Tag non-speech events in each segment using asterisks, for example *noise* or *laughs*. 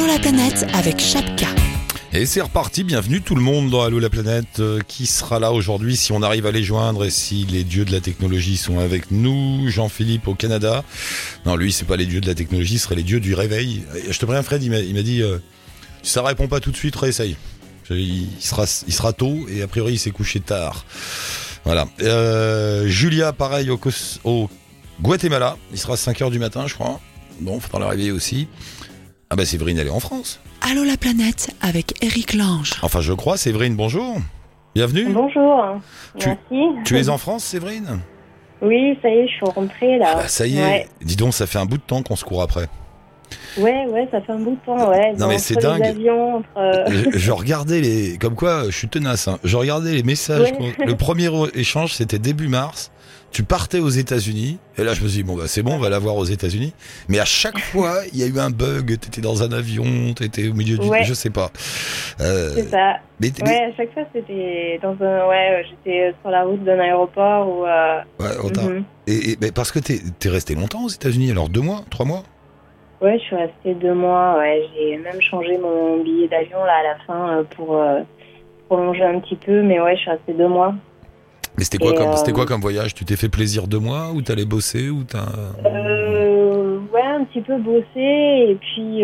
Allô la planète avec Chapka. Et c'est reparti, bienvenue tout le monde dans Allo la planète. Euh, qui sera là aujourd'hui si on arrive à les joindre et si les dieux de la technologie sont avec nous Jean-Philippe au Canada. Non, lui, c'est pas les dieux de la technologie, ce serait les dieux du réveil. Je te préviens, Fred, il m'a dit euh, ça répond pas tout de suite, réessaye. Il sera, tôt et a priori il s'est couché tard. Voilà. Euh, Julia, pareil, au, Guatemala. Il sera 5h du matin, je crois. Bon, faudra la réveiller aussi. Ah bah Séverine, elle est en France. Allô la planète avec Eric Lange. Enfin, je crois. Séverine, bonjour. Bienvenue. Bonjour. Tu- Merci. Tu es en France, Séverine? Oui, ça y est, je suis rentrée là. Ah bah, Ça y est. Ouais. Dis donc, ça fait un bout de temps qu'on se court après. Ouais, ouais, ça fait un bout de temps, ouais. Non, mais c'est dingue. avions, entre, euh, je, je regardais les... Comme quoi, je suis tenace. hein. Je regardais les messages. Ouais. Le premier *laughs* échange, c'était début mars. Tu partais aux États-Unis. Et là, je me suis dit, bon, bah, c'est bon, on va l'avoir aux États-Unis. Mais à chaque *laughs* fois, il y a eu un bug. T'étais dans un avion, t'étais au milieu du... Ouais. Je sais pas. Euh, C'est ça. mais, mais- Ouais, à chaque fois, c'était dans un. Ouais, j'étais sur la route d'un aéroport ou. Euh... ouais, mhm. et, et- mais parce que t'es es resté longtemps aux États-Unis. Alors, deux mois, trois mois? Ouais, je suis restée deux mois. Ouais, j'ai même changé mon billet d'avion là à la fin euh, pour euh, prolonger un petit peu, mais ouais, je suis restée deux mois. Mais c'était quoi, comme, euh, c'était quoi comme voyage? Tu t'es fait plaisir deux mois ou t'allais bosser ou t'as... Euh, ouais, un petit peu bossé et puis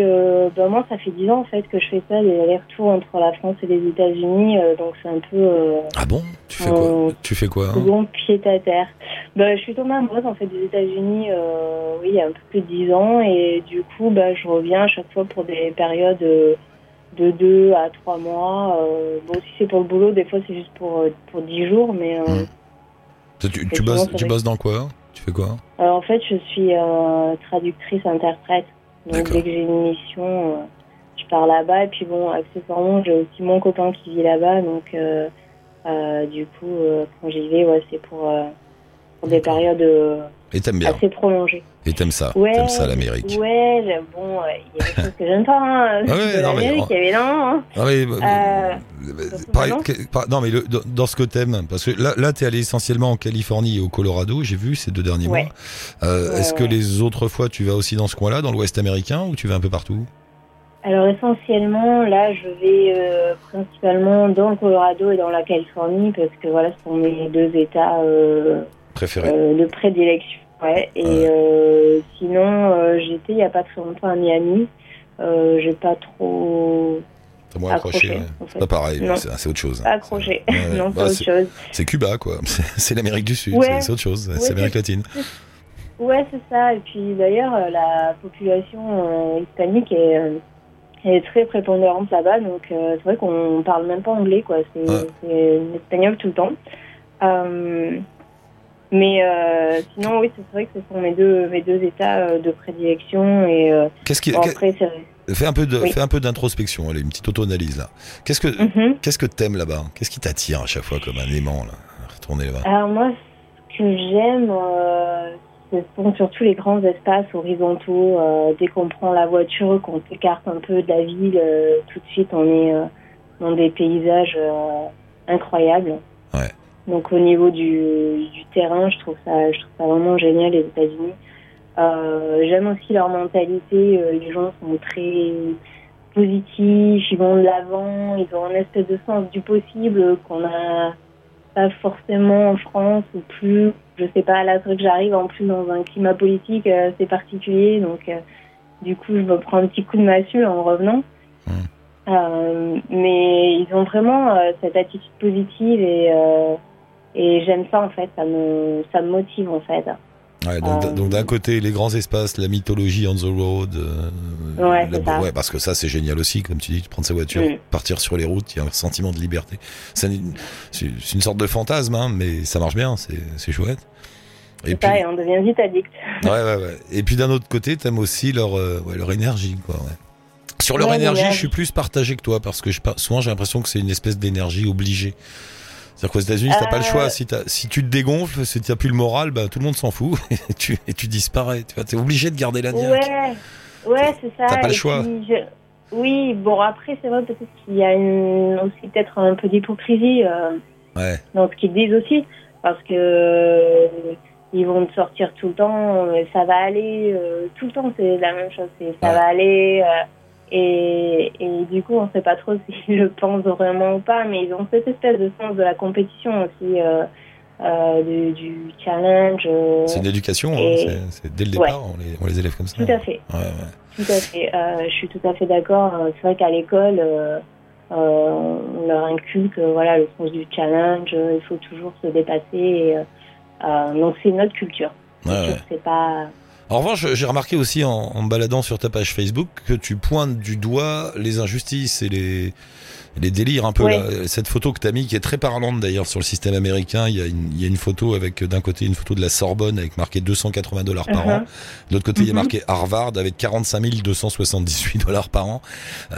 bah, moi ça fait dix ans en fait que je fais ça, les allers-retours entre la France et les États-Unis, donc c'est un peu Ah bon? Tu fais quoi? Tu fais quoi hein? second pied à terre. Bah, je suis tombée amoureuse en fait des États-Unis, oui, il y a un peu plus de dix ans et du coup bah, je reviens à chaque fois pour des périodes de deux à trois mois. Euh, bon, si c'est pour le boulot, des fois c'est juste pour euh, pour dix jours, mais euh, Hmm. Tu, tu, bosses, tu bosses dans quoi? Tu fais quoi? Alors, en fait, je suis euh, traductrice-interprète. Donc, dès que j'ai une mission, euh, je pars là-bas. Et puis, bon, accessoirement, j'ai aussi mon copain qui vit là-bas. Donc, euh, euh, du coup, euh, quand j'y vais, ouais, c'est pour, euh, pour des périodes euh, Et t'aimes bien assez prolongées. Et t'aimes ça Ouais, T'aimes ça l'Amérique Ouais, bon, euh, il y a des choses que j'aime pas. Hein, Ah ouais, non, mais- l'Amérique, évidemment. Hein. Ah oui, Euh, pareil, non mais le- dans, ce que t'aimes, parce que là, là t'es allé essentiellement en Californie et au Colorado, j'ai vu ces deux derniers Ouais. mois. Euh, Ouais, Est-ce que les autres fois tu vas aussi dans ce coin-là, dans l'Ouest américain, ou tu vas un peu partout? Alors essentiellement, là, je vais euh, principalement dans le Colorado et dans la Californie parce que voilà, ce sont mes deux États Préféré euh, de prédilection. Ouais. Et Ouais. euh, sinon, euh, j'étais il y a pas très longtemps à Miami. J'ai pas trop T'as moins accroché, accroché. ouais. en C'est fait. pas pareil, c'est autre chose. Accroché. Ouais, *laughs* non, bah, c'est autre chose. C'est Cuba, quoi. *laughs* C'est l'Amérique du Sud, Ouais. c'est- autre chose, Ouais, c'est l'Amérique latine. Ouais, c'est ça. Et puis d'ailleurs, la population euh, hispanique est, euh, est très prépondérante là-bas. Donc euh, c'est vrai qu'on parle même pas anglais, quoi. C'est l'espagnol tout le temps. Mais euh, sinon, oui, c'est vrai que ce sont mes deux, mes deux états euh, de prédilection. Et euh, Qu'est-ce qui, bon, après, fais un peu de, Oui. fais un peu d'introspection, allez, une petite auto-analyse là. Qu'est-ce que, Mhm. qu'est-ce que t'aimes là-bas? Qu'est-ce qui t'attire à chaque fois comme un aimant là Retourner là-bas? Alors moi, ce que j'aime, euh, ce sont surtout les grands espaces horizontaux. Euh, dès qu'on prend la voiture, qu'on s'écarte un peu de la ville, tout de suite on est dans des paysages incroyables. Ouais. Donc au niveau du, du terrain, je trouve ça, je trouve ça vraiment génial les États-Unis. Euh, j'aime aussi leur mentalité. euh, les gens sont très positifs, ils vont de l'avant, ils ont un espèce de sens du possible qu'on a pas forcément en France ou plus. Je sais pas, là, c'est que j'arrive en plus dans un climat politique euh, assez particulier, donc euh, du coup, je me prends un petit coup de massue en revenant. Mm. Euh, mais ils ont vraiment cette attitude positive et, et j'aime ça en fait, ça me, ça me motive en fait. Ouais, donc, Euh, donc d'un côté les grands espaces, la mythologie on the road, euh, Ouais, la- ouais, parce que ça c'est génial aussi, comme tu dis, de prendre sa voiture, Mm. partir sur les routes, il y a un sentiment de liberté. C'est une, sorte de fantasme, hein, mais ça marche bien, c'est chouette. Et puis, ça, et on devient vite addict. *laughs* ouais, ouais, ouais. Et puis d'un autre côté, t'aimes aussi leur, euh, ouais, leur énergie, quoi. Ouais. Sur leur énergie, je suis plus partagé que toi parce que je, souvent j'ai l'impression que c'est une espèce d'énergie obligée. C'est-à-dire qu'aux États-Unis, t'as pas le Euh, choix. Si, t'as- si tu te dégonfles, si t'as plus le moral, bah, tout le monde s'en fout *laughs* et tu, et tu disparais. Tu vois, t'es obligé de garder la niaque. Ouais, ouais, c'est ça. T'as pas le choix. je- Oui, bon, après, c'est vrai, peut-être qu'il y a une... aussi peut-être un peu d'hypocrisie euh, Ouais. dans ce qu'ils disent aussi, parce que euh, ils vont te sortir tout le temps, euh, ça va aller, euh, tout le temps, c'est la même chose, ça Ouais. va aller, euh, Et, et du coup, on ne sait pas trop *laughs* s'ils le pensent vraiment ou pas, mais ils ont cette espèce de sens de la compétition aussi, euh, euh, du, du challenge. euh, C'est une éducation, hein, c'est- dès le départ, on, les, on les élève comme ça. tout à fait. Ouais, ouais. Tout à fait. Je suis tout à fait d'accord. C'est vrai qu'à l'école, on leur inculque voilà, le sens du challenge. il faut toujours se dépasser. Et, donc c'est notre culture. C'est pas. En revanche, j'ai remarqué aussi en, en me baladant sur ta page Facebook que tu pointes du doigt les injustices et les, les délires un peu. Là. Cette photo que tu as mis, qui est très parlante d'ailleurs sur le système américain, il y a une, il y a une photo avec d'un côté une photo de la Sorbonne avec marqué 280 dollars par an, de l'autre côté il y a Mhm. marqué Harvard avec 45 278 dollars par an.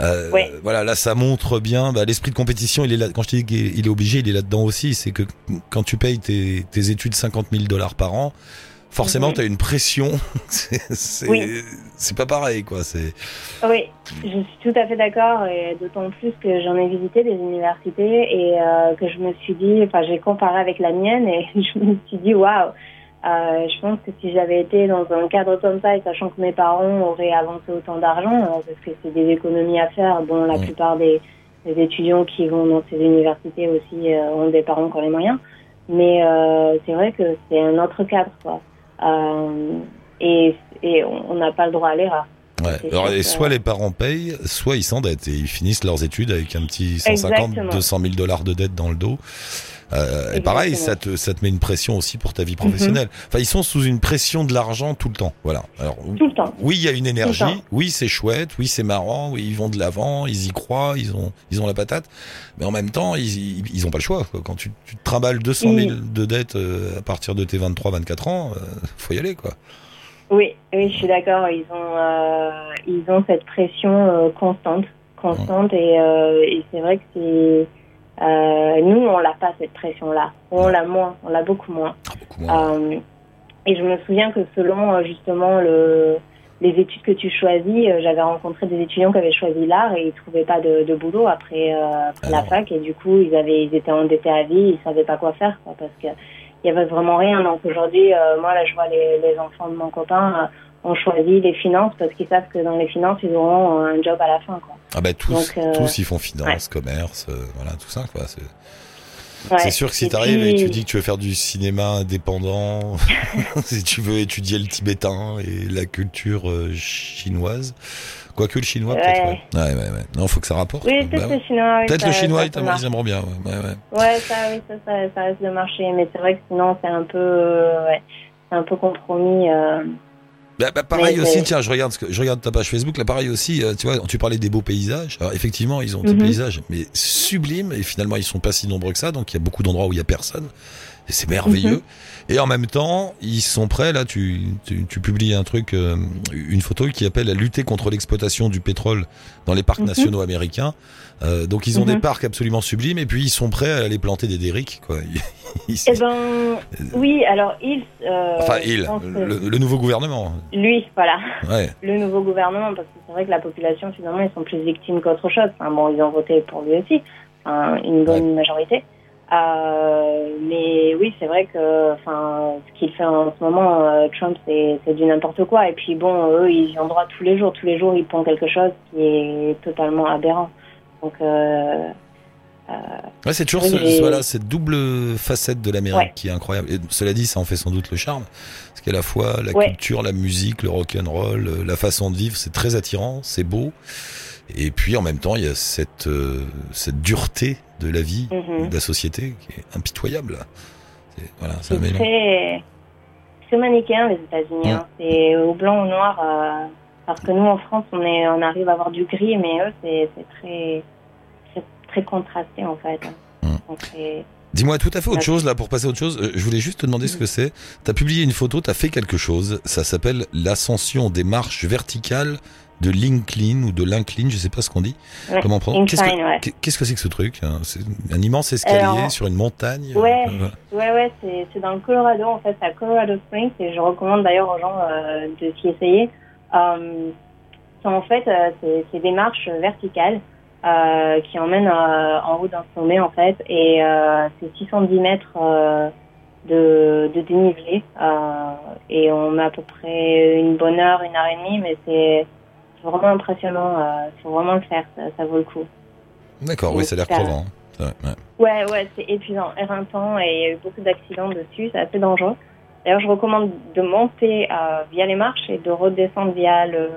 Euh. Voilà, là ça montre bien bah, l'esprit de compétition. Il est là. Quand je te dis qu'il est obligé, il est là-dedans aussi. C'est que quand tu payes tes, tes études 50 000 dollars par an, forcément tu as une pression. *laughs* c'est Oui. pas pareil quoi. C'est Oui, je suis tout à fait d'accord. Et d'autant plus que j'en ai visité des universités et euh, que je me suis dit, enfin, j'ai comparé avec la mienne et *laughs* je me suis dit, waouh. Euh, je pense que si j'avais été dans un cadre comme ça et sachant que mes parents auraient avancé autant d'argent, euh, parce que c'est des économies à faire, bon, la plupart des, des étudiants qui vont dans ces universités aussi euh, ont des parents qui ont les moyens, mais euh, c'est vrai que c'est un autre cadre, quoi. Euh, et et on n'a pas le droit à l'erreur. Ouais. Alors, et soit les parents payent, soit ils s'endettent et ils finissent leurs études avec un petit 150, Exactement. 200 000 dollars de dette dans le dos. Euh, et pareil, ça te, ça te met une pression aussi pour ta vie professionnelle. Enfin, ils sont sous une pression de l'argent tout le temps. Voilà. Alors, Tout le temps. oui, il y a une énergie. Oui, c'est chouette. Oui, c'est marrant. Oui, ils vont de l'avant. Ils y croient. Ils ont, ils ont la patate. Mais en même temps, ils, ils, ils ont pas le choix. quoi. Quand tu, tu te trimbales 200 000 de dettes euh, à partir de tes 23, 24 ans, euh, faut y aller, quoi. Oui, oui, je suis d'accord. Ils ont, euh, ils ont cette pression euh, constante, constante, et, euh, et c'est vrai que c'est, nous, on l'a pas cette pression-là. On l'a moins, on l'a beaucoup moins. Ah, beaucoup moins. Et je me souviens que selon justement le, les études que tu choisis, j'avais rencontré des étudiants qui avaient choisi l'art et ils trouvaient pas de, de boulot après, après Ah la non. fac et du coup ils avaient, ils étaient endettés à vie, ils savaient pas quoi faire quoi, parce que il y avait vraiment rien. Donc aujourd'hui, euh, moi là, je vois les, les enfants de mon copain euh, ont choisi les finances parce qu'ils savent que dans les finances ils auront un job à la fin quoi. Ah bah tous, Donc, euh, tous ils font finance, commerce, euh, voilà tout ça quoi. C'est Ouais. sûr que si Et t'arrives et puis- tu dis que tu veux faire du cinéma indépendant, *laughs* si tu veux étudier le tibétain et la culture euh, chinoise, quoique le chinois peut-être. Ouais. Ouais. ouais. Non faut que ça rapporte. Oui, peut-être Bah ouais. le chinois. oui, Peut-être le chinois ça ils aimeront bien. Ouais, ouais, ouais. Ouais, ça, oui, ça, ça, ça risque de marcher. Mais c'est vrai que sinon, c'est un peu, euh, ouais, c'est un peu compromis. Euh, Bah, bah, pareil Mais aussi, tiens, je regarde, ce que, je regarde ta page Facebook, là pareil aussi, euh, tu vois, tu parlais des beaux paysages. Alors effectivement, ils ont des Mhm. paysages, mais sublimes, et finalement ils sont pas si nombreux que ça, donc il y a beaucoup d'endroits où il y a personne, et c'est merveilleux. Mhm. Et en même temps, ils sont prêts, là, tu, tu, tu publies un truc, euh, une photo qui appelle à lutter contre l'exploitation du pétrole dans les parcs Mhm. nationaux américains. Euh, donc ils ont Mhm. des parcs absolument sublimes, et puis ils sont prêts à aller planter des derricks, quoi. *laughs* Ils- Eh ben, oui, alors il. Euh, enfin, ils, le, le nouveau gouvernement. Lui, voilà, Ouais. *laughs* le nouveau gouvernement, parce que c'est vrai que la population, finalement, ils sont plus victimes qu'autre chose. Enfin, bon, ils ont voté pour lui aussi, une bonne majorité. Euh, mais oui, c'est vrai que, enfin, ce qu'il fait en ce moment, euh, Trump, c'est c'est du n'importe quoi. Et puis bon, eux, ils y ont droit tous les jours. Tous les jours, ils font quelque chose qui est totalement aberrant. Donc, euh, Ouais, c'est toujours Oui, ce- voilà, cette double facette de l'Amérique Ouais. qui est incroyable. Et cela dit, ça en fait sans doute le charme. Parce qu'à la fois, la Ouais. culture, la musique, le rock'n'roll, euh, la façon de vivre, c'est très attirant, c'est beau. Et puis en même temps, il y a cette, euh, cette dureté de la vie, mhm. de la société qui est impitoyable. C'est, voilà, c'est un c'est mélange. très, très manichéen les États-Unis. hein. C'est au blanc, au noir. euh, parce que nous, en France, on, est, on arrive à avoir du gris, mais eux, c'est c'est très, très, très contrasté en fait. Mm. Donc, c'est- Dis-moi tout à fait autre chose là pour passer à autre chose. Euh, Je voulais juste te demander ce que c'est. T'as publié une photo, t'as fait quelque chose. Ça s'appelle l'ascension des marches verticales de l'incline ou de l'incline, je sais pas ce qu'on dit. Ouais, Comment prendre Qu'est-ce que ouais. qu'est- qu'est-ce que c'est que ce truc hein? C'est un immense escalier Alors, sur une montagne. ouais. euh, voilà. Ouais, ouais, c'est c'est dans le Colorado, en fait, c'est à Colorado Springs, et je recommande d'ailleurs aux gens euh, de s'y essayer. Euh, c'est en fait, c'est c'est des marches verticales qui emmènent en haut d'un sommet, en fait, et c'est 610 mètres de, de dénivelé, et on met à peu près une bonne heure, une heure et demie, mais c'est c'est vraiment impressionnant. Il faut vraiment le faire, ça, ça vaut le coup. D'accord, oui, ça a l'air crevant. hein. Ouais. Ouais, ouais, c'est épuisant, éreintant et il y a eu beaucoup d'accidents dessus, c'est assez dangereux. D'ailleurs, je recommande de monter euh, via les marches et de redescendre via le,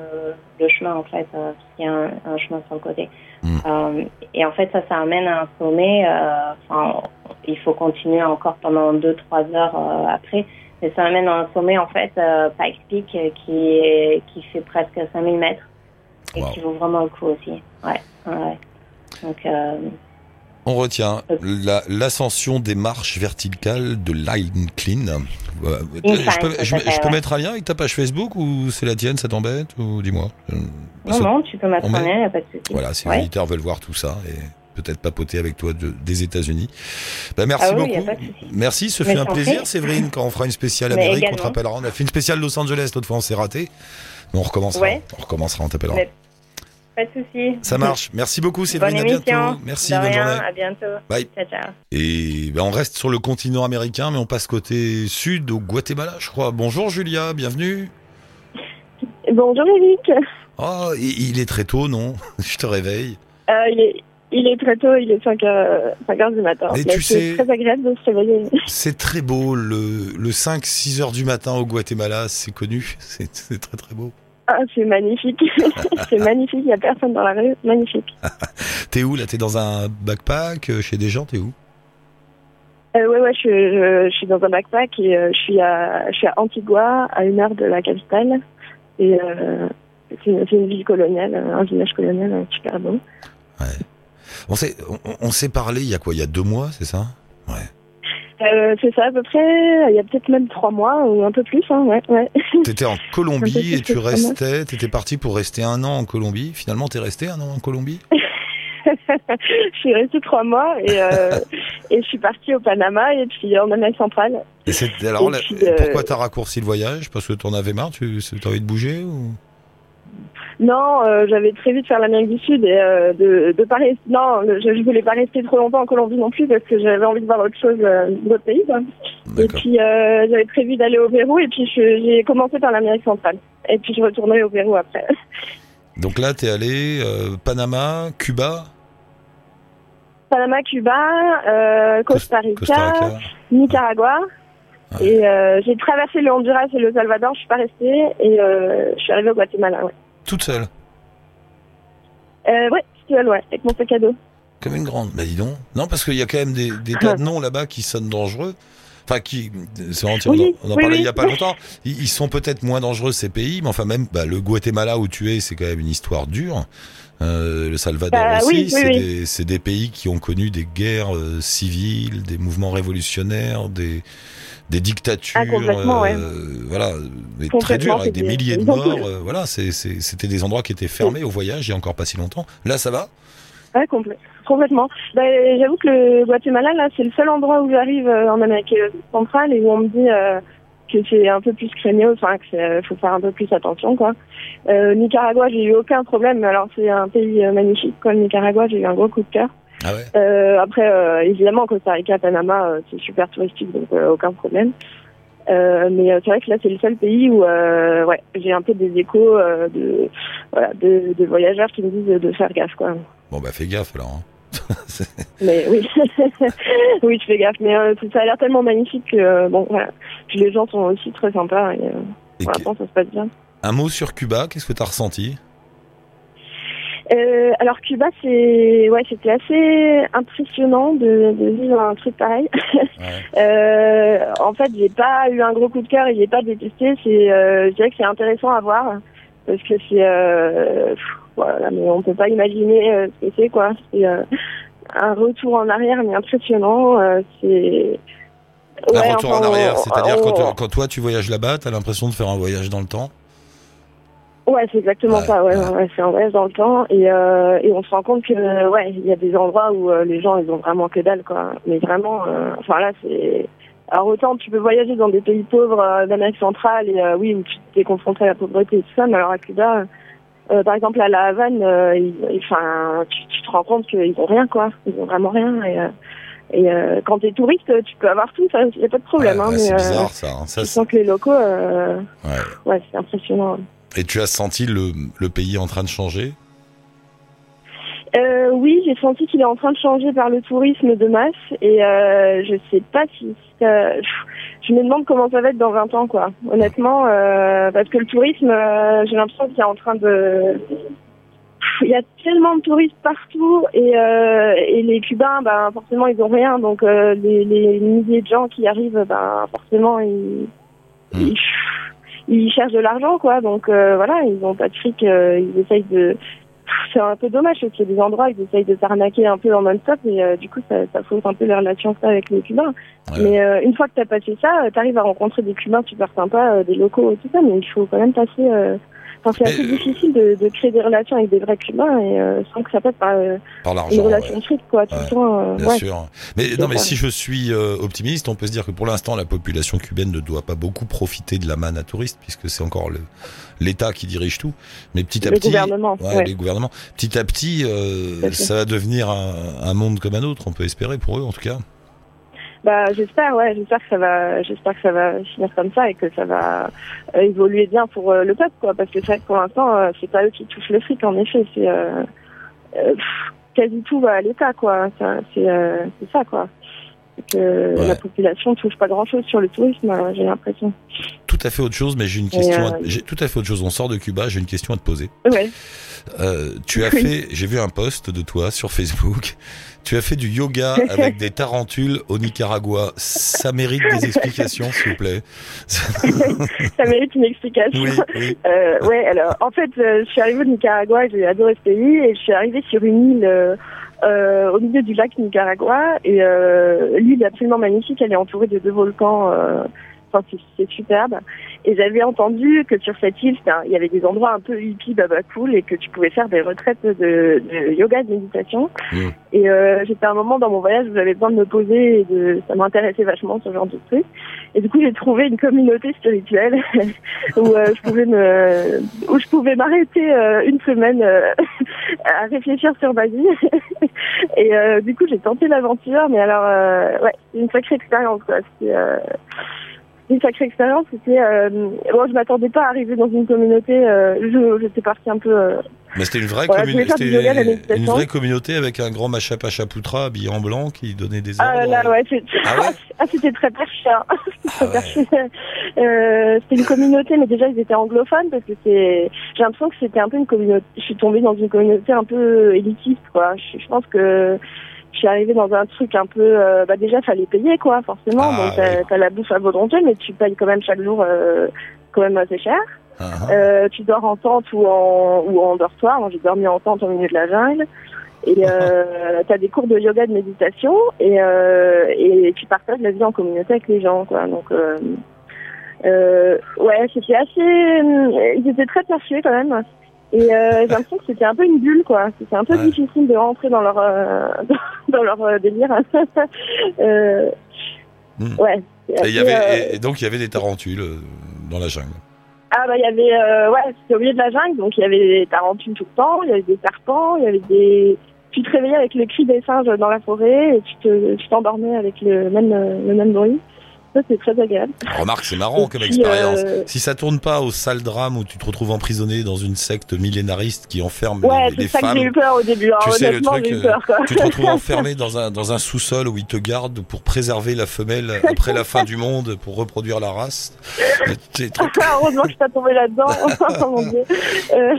le chemin, en fait, euh, parce qu'il y a un, un chemin sur le côté. Mm. Euh, et en fait, ça, ça amène à un sommet. euh, Enfin, il faut continuer encore pendant 2-3 heures euh, après. Mais ça amène à un sommet, en fait, euh, Pikes Peak, euh, qui, est, qui fait presque 5000 mètres et Wow. qui vaut vraiment le coup aussi. Ouais, ouais. Donc, euh, On retient la- l'ascension des marches verticales de Line Clean. Euh, je peux, je- je mettre un lien avec ta page Facebook ou c'est la tienne, ça t'embête ou dis-moi. Euh, non, non, tu peux mettre un lien, y a pas de souci. Voilà, si Ouais. les auditeurs veulent voir tout ça et peut-être papoter avec toi de- des États-Unis. Bah, merci Ah oui, beaucoup. Merci, ce Mais fait je un plaisir, prie. Séverine, quand on fera une spéciale Mais Amérique, on te rappellera. On a fait une spéciale Los Angeles, l'autre fois on s'est raté. Mais on recommencera. Ouais. On recommencera, on t'appellera. Pas de souci. Ça marche. Merci beaucoup, Bonne Séverine. à bientôt. Merci, De bonne rien, journée. À bientôt. Bye. Ciao, ciao. Et ben, on reste sur le continent américain, mais on passe côté sud, au Guatemala, je crois. Bonjour Julia, bienvenue. Bonjour Eric. Oh, il est très tôt, non? *laughs* Je te réveille. Euh, il, est, il est très tôt, il est 5 heures, 5 heures du matin. Mais tu c'est sais- très agréable de se réveiller. C'est très beau, le, le 5-6 heures du matin au Guatemala, c'est connu, *laughs* c'est c'est très très beau. Ah, c'est magnifique. *laughs* c'est magnifique, il n'y a personne dans la rue. Magnifique. *laughs* T'es où là? T'es dans un backpack euh, chez des gens? T'es où? Euh, ouais, ouais, je, je, je suis dans un backpack et euh, je, suis à, je suis à Antigua, à une heure de la capitale. Et euh, c'est une, ville coloniale, un village colonial super beau. On s'est on, on s'est parlé il y a quoi? Il y a deux mois, c'est ça? Ouais. Euh, c'est ça à peu près, il y a peut-être même trois mois ou un peu plus. Hein, ouais, ouais. *laughs* T'étais en Colombie et tu restais, t'étais parti pour rester un an en Colombie. Finalement, t'es resté un an en Colombie? *laughs* Je suis restée trois mois et, euh, *laughs* et je suis partie au Panama et puis en Amérique centrale. Et alors Et euh, pourquoi t'as raccourci le voyage? Parce que t'en avais marre Tu as envie de bouger ou? Non, euh, j'avais prévu de faire l'Amérique du Sud et euh, de, de pas rester. Non, je, je voulais pas rester trop longtemps en Colombie non plus parce que j'avais envie de voir autre chose, euh, d'autres pays. Quoi. Et puis j'avais prévu d'aller au Pérou et puis j'ai commencé par l'Amérique centrale. Et puis je retournerai au Pérou après. *laughs* Donc là, t'es allé euh, Panama, Cuba, Panama, Cuba, euh, Costa Rica, Costa Rica. Nicaragua. Et euh, j'ai traversé le Honduras et le Salvador, je suis pas restée et je suis arrivée au Guatemala. Ouais, Toute seule, euh, ouais, c'était ouais, avec mon sac à dos. comme une grande. Bah dis donc. Non, parce qu'il y a quand même des, des tas de noms là-bas qui sonnent dangereux. Enfin, qui, c'est vrai, on en- Oui, on en oui, parlait oui. il y a pas longtemps. Ils, ils sont peut-être moins dangereux ces pays, mais enfin même bah, le Guatemala où tu es, c'est quand même une histoire dure. Euh, le Salvador Bah, aussi, oui, c'est oui. des, pays qui ont connu des guerres euh, civiles, des mouvements révolutionnaires, des, des dictatures, Ah, complètement, ouais. euh, voilà, mais très dures avec des milliers de morts. voilà, c'était des endroits qui étaient fermés au voyage il y a encore pas si longtemps. Là, ça va? Ouais, complè- complètement. Bah, J'avoue que le Guatemala, là, c'est le seul endroit où j'arrive euh, en Amérique centrale et où on me dit euh, que c'est un peu plus craignos, enfin, qu'il faut faire un peu plus attention, quoi. Euh, Nicaragua, j'ai eu aucun problème, mais alors c'est un pays euh, magnifique, quoi. Le Nicaragua, j'ai eu un gros coup de cœur. Ah ouais. Euh, après, euh, évidemment, Costa Rica, Panama, c'est super touristique, donc aucun problème. Mais c'est vrai que là, c'est le seul pays où ouais, j'ai un peu des échos de, voilà, de, de voyageurs qui me disent de faire gaffe, quoi. Bon bah fais gaffe alors. hein. Mais oui, *laughs* oui, je fais gaffe. Mais euh, ça a l'air tellement magnifique que euh, bon, voilà. Puis les gens sont aussi très sympas et euh, Et pour l'instant ça se passe bien. un mot sur Cuba, qu'est-ce que t'as ressenti? Euh, alors Cuba, c'est ouais, c'était assez impressionnant de, de vivre un truc pareil. *laughs* Ouais. En fait, j'ai pas eu un gros coup de cœur et j'ai pas détesté. C'est, je dirais que c'est intéressant à voir parce que c'est, voilà, mais on peut pas imaginer euh, ce que c'est quoi. C'est euh, un retour en arrière mais impressionnant. euh, c'est Un Ouais, retour enfin, en arrière, c'est-à-dire on- quand, quand toi tu voyages là-bas, t'as l'impression de faire un voyage dans le temps? Ouais, c'est exactement Ouais, ça. Ouais, ouais. c'est un voyage dans le temps et euh, et on se rend compte que ouais, il y a des endroits où euh, les gens ils ont vraiment que dalle quoi. Mais vraiment, euh, enfin là c'est. Alors autant tu peux voyager dans des pays pauvres d'Amérique centrale et oui où tu t'es confronté à la pauvreté et tout ça, mais alors à Cuba, euh, par exemple à La Havane, euh, ils- enfin tu, tu te rends compte qu'ils ont rien quoi. Ils ont vraiment rien et euh, et quand t'es touriste, tu peux avoir tout, ça y a pas de problème. Ouais, hein, ouais, C'est bizarre ça. hein. Ça, tu sens que les locaux, ouais. ouais, c'est impressionnant. Et tu as senti le, le pays en train de changer? Euh, oui, j'ai senti qu'il est en train de changer par le tourisme de masse et euh, je sais pas si je me demande comment ça va être dans 20 ans quoi. Honnêtement, euh, parce que le tourisme, euh, j'ai l'impression qu'il est en train de il y a tellement de touristes partout et, euh, et les Cubains, ben forcément ils ont rien, donc les, les milliers de gens qui arrivent, ben forcément ils, Mm. ils, ils cherchent de l'argent quoi, donc voilà ils ont pas de fric, ils essayent de c'est un peu dommage parce qu'il y a des endroits ils essayent de t'arnaquer un peu en non-stop et euh, du coup ça, ça fausse un peu les relations avec les Cubains. Ouais. Mais euh, une fois que t'as passé ça, tu arrives à rencontrer des Cubains super sympas, euh, des locaux et tout ça, mais il faut quand même passer. Enfin, c'est assez euh, difficile de, de créer des relations avec des vrais Cubains et euh, sans que ça passe par euh, Par une relation ouais. quoi, tout Ouais, le temps. euh, Bien ouais. sûr. Mais non, mais ça. si je suis euh, optimiste, on peut se dire que pour l'instant, la population cubaine ne doit pas beaucoup profiter de la manne à touristes, puisque c'est encore le- l'État qui dirige tout. Mais petit à petit, gouvernement, ouais, ouais. les gouvernements, petit à petit, euh, ça va devenir un, un monde comme un autre. On peut espérer pour eux, en tout cas. Bah j'espère, ouais, j'espère que ça va, j'espère que ça va finir comme ça et que ça va euh, évoluer bien pour euh, le peuple quoi, parce que c'est vrai que pour l'instant euh, c'est pas eux qui touchent le fric en effet, c'est euh, quasi tout à l'État quoi, c'est ça quoi. Que Ouais. la population touche pas grand chose sur le tourisme, euh, j'ai l'impression. Tout à fait autre chose, mais j'ai une question. euh, à- j'ai tout à fait autre chose. On sort de Cuba, j'ai une question à te poser. Ouais. Euh, tu as Oui. fait, j'ai vu un post de toi sur Facebook. Tu as fait du yoga avec des tarentules au Nicaragua. Ça mérite des explications, s'il vous plaît. *laughs* ça mérite une explication. Oui, oui. Euh, ouais, alors en fait, je suis arrivée au Nicaragua, j'ai adoré ce pays et je suis arrivée sur une île euh, euh, au milieu du lac Nicaragua et euh, l'île est absolument magnifique, elle est entourée de deux volcans. Enfin, c'est- superbe. Et j'avais entendu que sur cette île, il y avait des endroits un peu hippie, baba cool, et que tu pouvais faire des retraites de, de yoga, de méditation. Mm. Et euh, j'étais à un moment dans mon voyage où j'avais besoin de me poser, et de, ça m'intéressait vachement ce genre de truc. Et du coup, j'ai trouvé une communauté spirituelle *laughs* où euh, je pouvais me, où je pouvais m'arrêter euh, une semaine *laughs* à réfléchir sur ma vie. *laughs* et du coup, j'ai tenté l'aventure, mais alors, ouais, c'est une sacrée expérience, quoi. C'était une sacrée expérience. C'était, euh, bon, je m'attendais pas à arriver dans une communauté. Euh, je, j'étais partie un peu. euh, Mais c'était une vraie, Voilà, c'était une communauté avec un grand Machapachaputra habillé en blanc qui donnait des Ah ordres. là, ouais, c'est- Ah ouais *laughs* ah, c'était très perché. hein. *laughs* Ah ouais. Euh, c'était une communauté, mais déjà ils étaient anglophones parce que c'est. J'ai l'impression que c'était un peu une communauté. Je suis tombée dans une communauté un peu élitiste, quoi. Je, je pense que je suis arrivée dans un truc un peu. euh, bah déjà, fallait payer, quoi, forcément. Ah, Donc t'as oui. t'as la bouffe à volonté, mais tu payes quand même chaque jour, euh, quand même assez cher. Ah, ah. Euh, tu dors en tente ou en, ou en dortoir. Moi, j'ai dormi en tente au milieu de la jungle. Et euh, *laughs* tu as des cours de yoga, de méditation, et, euh, et tu partages la vie en communauté avec les gens. Quoi. Donc, euh, euh, ouais, c'était assez... euh, Ils étaient très perchés quand même. Et euh, j'ai l'impression que c'était un peu une bulle, quoi. C'était un peu Ouais. difficile de rentrer dans leur, euh, *laughs* dans leur euh, délire. *laughs* Hmm. Ouais. Et, y avait, et- donc il y avait des tarentules dans la jungle. Ah bah il y avait euh, ouais c'était au milieu de la jungle donc il y avait des tarentules tout le temps, il y avait des serpents, il y avait des tu te réveillais avec le cri des singes dans la forêt et tu te tu t'endormais avec le même le même bruit. Ça c'est très agréable. Remarque, c'est marrant comme expérience. euh, Si ça tourne pas au sale drame où tu te retrouves emprisonné dans une secte millénariste qui enferme Ouais, les, les c'est ça que femmes, j'ai eu peur au début. hein. Tu sais, le truc, j'ai eu peur quoi. tu te retrouves *laughs* enfermé dans un, dans un sous-sol où ils te gardent pour préserver la femelle après la fin du monde, pour reproduire la race. Trucs- *laughs* Heureusement que je suis pas tombée là-dedans. *laughs* oh mon dieu. Euh,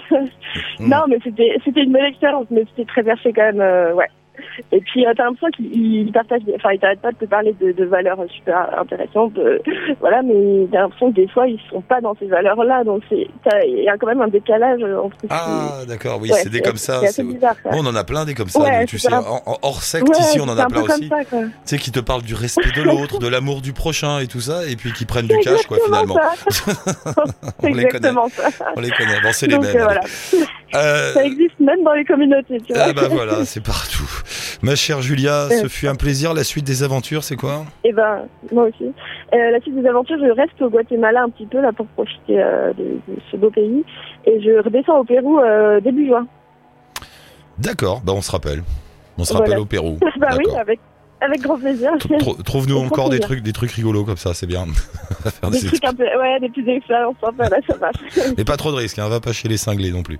Mm. Non, mais c'était c'était une belle expérience, mais c'était très perché quand même. euh, ouais. Et puis euh, t'as l'impression qu'il il partage, enfin il t'arrête pas de te parler de, de valeurs super intéressantes, euh, *laughs* voilà, mais t'as l'impression que des fois ils sont pas dans ces valeurs-là, donc c'est il y a quand même un décalage entre. ce qui- Ah, d'accord, oui, Ouais, c'est des comme ça. C'est c'est- assez bizarre. Ça. Bon, on en a plein des comme ça, Ouais, tu sais. En, en- hors secte, Ouais, ici, on en a plein aussi. Tu sais, qui te parlent du respect de l'autre, de l'amour du prochain et tout ça, et puis qui prennent du cash, quoi, finalement. *laughs* On les connaît. ça. On les connaît. Bon, c'est les mêmes. euh, voilà, Euh, ça existe même dans les communautés, tu vois. ah bah voilà, c'est partout. Ma chère Julia, ce fut un plaisir. La suite des aventures, c'est quoi? Et ben, moi aussi. Euh, la suite des aventures, je reste au Guatemala un petit peu là pour profiter euh, de, de ce beau pays, et je redescends au Pérou euh, début juin. D'accord, bah on se rappelle. On se Voilà. rappelle au Pérou. *laughs* bah oui, avec avec grand plaisir. Tro- Trouve-nous *laughs* encore des trucs, des trucs rigolos comme ça, c'est bien. *laughs* Faire Des des- trucs un peu, ouais, des petites expériences sympas, là, ça passe. Mais pas trop de risques, hein, va pas chez les cinglés non plus.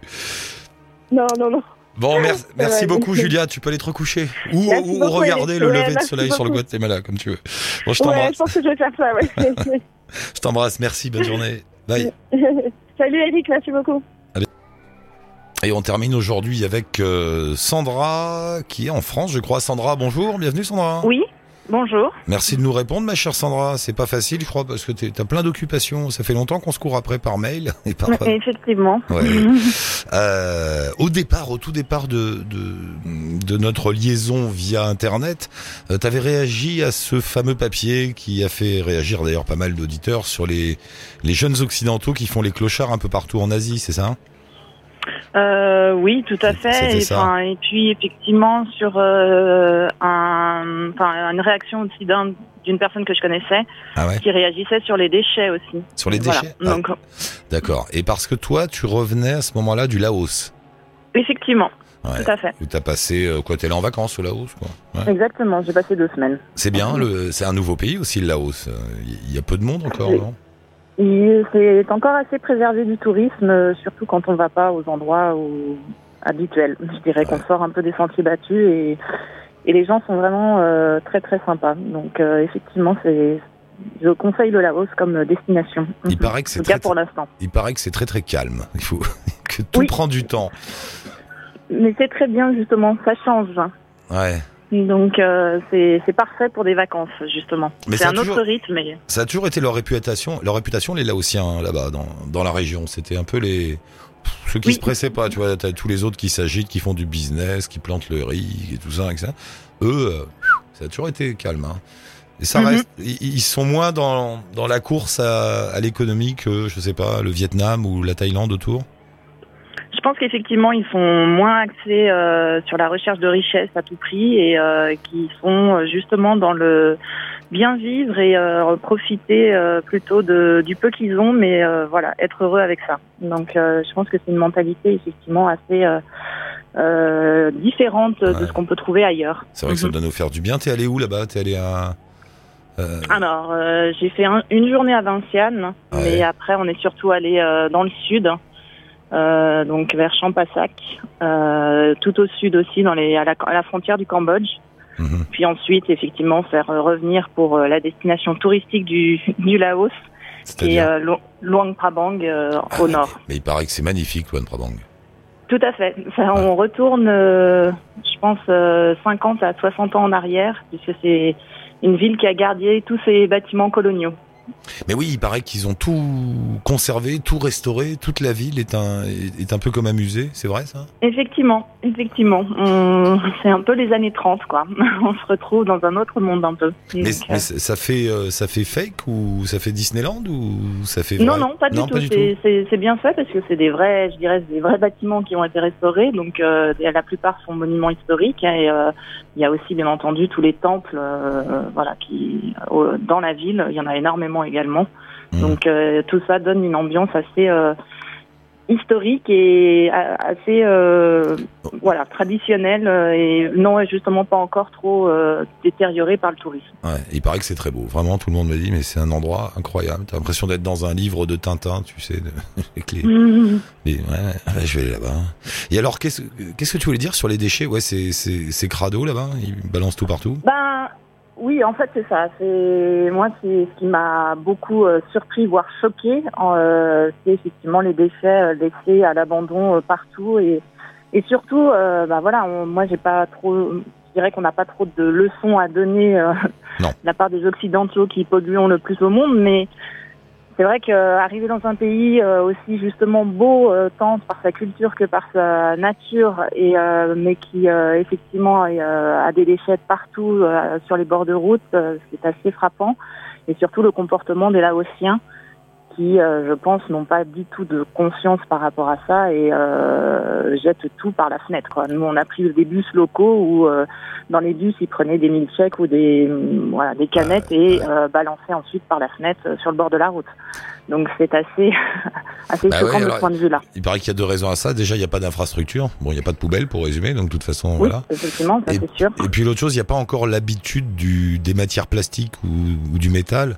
non, non, non. Bon, mer- merci Ouais, beaucoup. Julia, tu peux aller te recoucher. Ou, ou beaucoup, regarder Eric. le Ouais, lever de soleil sur le. Guatemala, comme tu veux. Bon, je Ouais, t'embrasse, je pense que je vais faire ça, ouais. *laughs* je t'embrasse, merci, bonne journée. Bye. *laughs* Salut Eric, merci beaucoup. Et on termine aujourd'hui avec euh, Sandra, qui est en France, je crois. Sandra, bonjour, bienvenue Sandra. Oui, bonjour. Merci de nous répondre, ma chère Sandra. C'est pas facile, je crois, parce que t'es- t'as plein d'occupations. Ça fait longtemps qu'on se court après par mail *laughs* et par. Effectivement. Ouais. *laughs* Euh, au départ, au tout départ de, de, de notre liaison via Internet, euh, t'avais réagi à ce fameux papier qui a fait réagir d'ailleurs pas mal d'auditeurs sur les, les jeunes occidentaux qui font les clochards un peu partout en Asie, c'est ça Euh, oui, tout à fait. Et, ça. enfin, et puis effectivement sur euh, un, enfin, une réaction aussi d'un- d'une personne que je connaissais Ah ouais qui réagissait sur les déchets aussi. Sur les Voilà. déchets Ah, Donc D'accord. Et parce que toi, tu revenais à ce moment-là du Laos. effectivement, Ouais. tout à fait. Où t'as passé, euh, quoi, t'es là en vacances au Laos, quoi. Ouais. Exactement. J'ai passé deux semaines. C'est bien, le, c'est un nouveau pays aussi, le Laos. Il y a peu de monde encore, Oui. non? C'est encore assez préservé du tourisme, euh, surtout quand on ne va pas aux endroits où- habituels. Je dirais qu'on sort un peu des sentiers battus et, et les gens sont vraiment euh, très très sympas. Donc euh, effectivement, c'est je conseille le Laos comme destination. Il paraît que En c'est tout cas très, pour l'instant. il paraît que c'est très très calme. Il faut *laughs* que tout Oui. prend du temps. Mais c'est très bien justement, ça change. Ouais. Donc euh, c'est c'est parfait pour des vacances justement. Mais C'est un autre rythme. Mais... Ça a toujours été leur réputation, leur réputation les Laotiens hein, là-bas dans, dans la région. C'était un peu les ceux qui Oui. se pressaient pas. Tu vois, t'as tous les autres qui s'agitent, qui font du business, qui plantent le riz et tout ça, et ça. Eux, euh, ça a toujours été calme. Hein. Et ça Mhm. reste. Ils, ils sont moins dans dans la course à, à l'économie que je sais pas le Vietnam ou la Thaïlande autour? Je pense qu'effectivement, ils sont moins axés euh, sur la recherche de richesse à tout prix et euh, qui sont euh, justement dans le bien vivre et euh, profiter euh, plutôt de, du peu qu'ils ont, mais euh, voilà, être heureux avec ça. Donc, euh, je pense que c'est une mentalité effectivement assez euh, euh, différente Ouais. de ce qu'on peut trouver ailleurs. C'est vrai que ça Mhm. doit nous faire du bien. T'es allé où là-bas? T'es allé à euh, Alors, euh, j'ai fait un- une journée à Vinciane, Ouais. mais après, on est surtout allé euh, dans le sud, euh, donc vers Champasak, euh, tout au sud aussi, dans les, à, la, à la frontière du Cambodge. mhm. Puis ensuite, effectivement, faire euh, revenir pour euh, la destination touristique du, *laughs* du Laos, qui est Luang Prabang au nord. *laughs* Mais il paraît que c'est magnifique, Luan Prabang. Tout à fait. On retourne, je pense, euh, 50 à 60 ans en arrière, puisque c'est une ville qui a gardé tous ses bâtiments coloniaux. Mais oui, il paraît qu'ils ont tout conservé, tout restauré. Toute la ville est un est un peu comme un musée. C'est vrai ça? Effectivement, effectivement. On- C'est un peu les années 30, quoi. *laughs* On se retrouve dans un autre monde un peu. Mais, Donc, mais euh, ça fait euh, ça fait fake ou ça fait Disneyland ou ça fait non, vrai? Non, pas du Non, tout. C'est- bien fait parce que c'est des vrais, je dirais, des vrais bâtiments qui ont été restaurés. Donc, euh, la plupart sont monuments historiques. et euh, il y a aussi, bien entendu, tous les temples, voilà, qui dans la ville, il y en a énormément également. Mhm. Donc, euh, tout ça donne une ambiance assez euh, historique et assez, euh, voilà, traditionnelle et non, justement pas encore trop détériorée par le tourisme. Ouais, il paraît que c'est très beau. Vraiment, tout le monde me dit, mais c'est un endroit incroyable. T'as l'impression d'être dans un livre de Tintin, tu sais, de, *laughs* avec les, les- ouais, ouais, je vais aller là-bas. Et alors, qu'est-ce qu'est-ce que tu voulais dire sur les déchets? Ouais, c'est c'est c'est crado là-bas. Ils balancent tout partout? Ben oui, en fait c'est ça. C'est moi c'est ce qui m'a beaucoup euh, surpris, voire choqué, euh, c'est effectivement les déchets euh, laissés à l'abandon euh, partout et et surtout, euh, ben voilà, on- moi j'ai pas trop, je dirais qu'on n'a pas trop de leçons à donner euh, de la part des occidentaux qui polluent le plus au monde, mais c'est vrai qu'arriver dans un pays euh, aussi justement beau euh, tant par sa culture que par sa nature et euh, mais qui effectivement a des déchets partout sur les bords de route, c'est assez frappant. Et surtout le comportement des Laotiens qui, euh, je pense, n'ont pas du tout de conscience par rapport à ça et euh, jettent tout par la fenêtre. Quoi. Nous, on a pris des bus locaux où euh, dans les bus, ils prenaient des milkshakes ou des mm, voilà des canettes et balançaient ensuite par la fenêtre sur le bord de la route. Donc c'est assez *laughs* assez Bah choquant ouais, de ce point de vue-là. Il paraît qu'il y a deux raisons à ça. Déjà, il n'y a pas d'infrastructure. Bon, il n'y a pas de poubelle pour résumer, donc de toute façon, Oui, voilà. effectivement, ça Et, c'est sûr. et puis l'autre chose, il n'y a pas encore l'habitude du, des matières plastiques ou, ou du métal.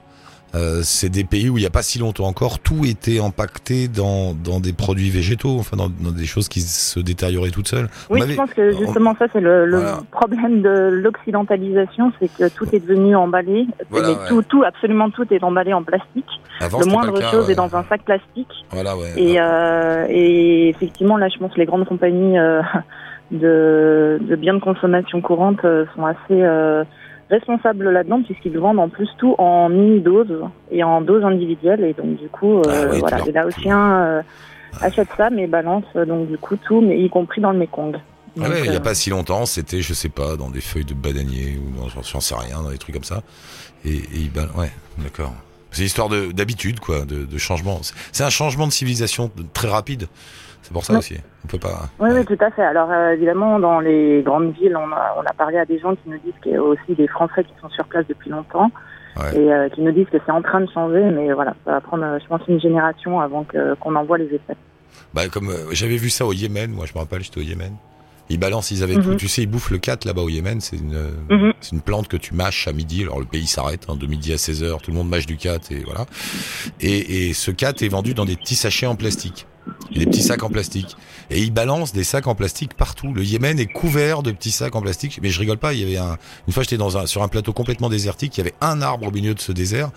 Euh, c'est des pays où il n'y a pas si longtemps encore, tout était empaqueté dans, dans des produits végétaux, enfin dans, dans des choses qui se détérioraient toutes seules. Oui, avait- je pense que justement ça c'est le, le Voilà. problème de l'occidentalisation, c'est que tout est devenu emballé. Voilà, Mais ouais. tout, tout, absolument tout est emballé en plastique. Avant, le moindre chose ouais. est dans un sac plastique. Voilà, ouais. Et, euh, et effectivement, là, je pense que les grandes compagnies euh, *laughs* de, de biens de consommation courante euh, sont assez responsables là-dedans, puisqu'ils vendent en plus tout en mini-doses et en doses individuelles. Et donc, du coup, euh, Ah oui, voilà, les Laotiens euh, achètent ça, mais balancent euh, donc du coup tout, mais y compris dans le Mekong. Ah ouais, il n'y euh, a pas si longtemps, c'était, je sais pas, dans des feuilles de bananier ou dans, j'en- sais rien, dans des trucs comme ça. Et, et ils bal- ouais, d'accord. C'est une histoire de- d'habitude, quoi, de, de changement. C'est- un changement de civilisation très rapide. C'est pour ça Ouais. aussi. On peut pas. Oui, tout à fait. Alors euh, évidemment, dans les grandes villes, on a, on a parlé à des gens qui nous disent qu'il y a aussi des Français qui sont sur place depuis longtemps Ouais. et euh, qui nous disent que c'est en train de changer, mais voilà, ça va prendre, euh, je pense, une génération avant que qu'on en voit les effets. Bah, comme euh, j'avais vu ça au Yémen, moi je me rappelle, j'étais au Yémen. Ils balancent, ils avaient Mhm. tout. Tu sais, ils bouffent le cat là-bas au Yémen. C'est une, Mhm. c'est une plante que tu mâches à midi. Alors le pays s'arrête, hein, de midi à 16h, tout le monde mâche du cat et voilà. Et, et ce cat est vendu dans des petits sachets en plastique. Des petits sacs en plastique. Et ils balancent des sacs en plastique partout. Le Yémen est couvert de petits sacs en plastique. Mais je rigole pas, il y avait un, une fois j'étais dans un, sur un plateau complètement désertique, il y avait un arbre au milieu de ce désert.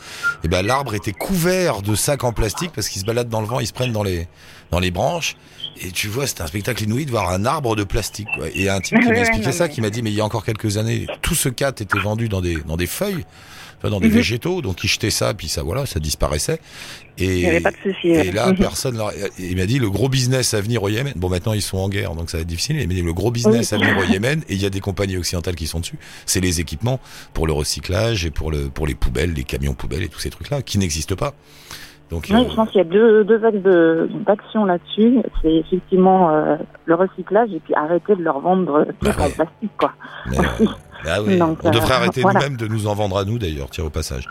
Et ben l'arbre était couvert de sacs en plastique parce qu'ils se baladent dans le vent, ils se prennent dans les, dans les branches. Et tu vois, c'était un spectacle inouï de voir un arbre de plastique. Quoi. Et un type qui m'a expliqué ça, qui m'a dit, mais il y a encore quelques années, tout ce cat était vendu dans des, dans des feuilles, enfin, dans des Mhm. végétaux, donc ils jetaient ça, puis ça, voilà, ça disparaissait. Et, Il avait pas de souci. et là, Mhm. personne, leur- il m'a dit le gros business à venir au Yémen. Bon, maintenant ils sont en guerre, donc ça va être difficile. Il m'a dit le gros business Oui. à venir au Yémen, et il y a des compagnies occidentales qui sont dessus. C'est les équipements pour le recyclage et pour le pour les poubelles, les camions poubelles et tous ces trucs-là qui n'existent pas. Donc Oui, euh, je pense qu'il y a deux, deux axes de- d'action là-dessus. C'est effectivement euh, le recyclage et puis arrêter de leur vendre tout Bah ouais. plastique, quoi. mais, euh, ah *laughs* Donc, on devrait arrêter voilà. nous-mêmes de nous en vendre à nous d'ailleurs, tiens au passage.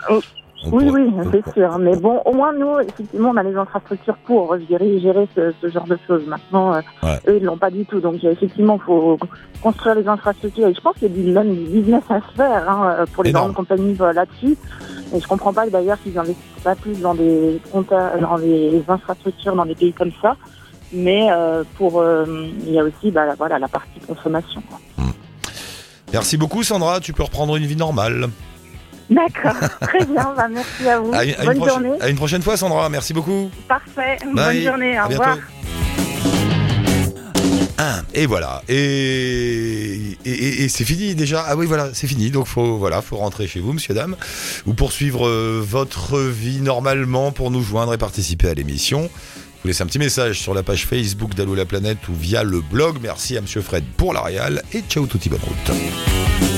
Oui, pourrait- oui, c'est sûr. Mais bon, au moins, nous, effectivement, on a les infrastructures pour gérer, gérer ce, ce genre de choses. Maintenant, euh, Ouais. eux, ils l'ont pas du tout. Donc, il effectivement, faut construire les infrastructures. Et je pense qu'il y a du, même du business à se faire hein, pour les Énorme. grandes compagnies euh, là-dessus. Et je comprends pas d'ailleurs qu'ils investissent pas plus dans des dans infrastructures dans des pays comme ça. Mais euh, pour, euh, il y a aussi, bah, voilà, la partie consommation. quoi. Merci beaucoup Sandra, tu peux reprendre une vie normale. D'accord, très bien. Bah, merci à vous. À une, Bonne journée. à une prochaine fois Sandra, merci beaucoup. Parfait. Bye. Bonne journée. Au revoir. Ah, et voilà. Et, et, et- et c'est fini déjà. Ah oui, voilà, c'est fini. Donc faut voilà, faut rentrer chez vous, monsieur dame, ou poursuivre euh, votre vie normalement pour nous joindre et participer à l'émission. Je vous laisse un petit message sur la page Facebook d'Allo la planète ou via le blog. Merci à monsieur Fred pour la réal et ciao touti bonne route.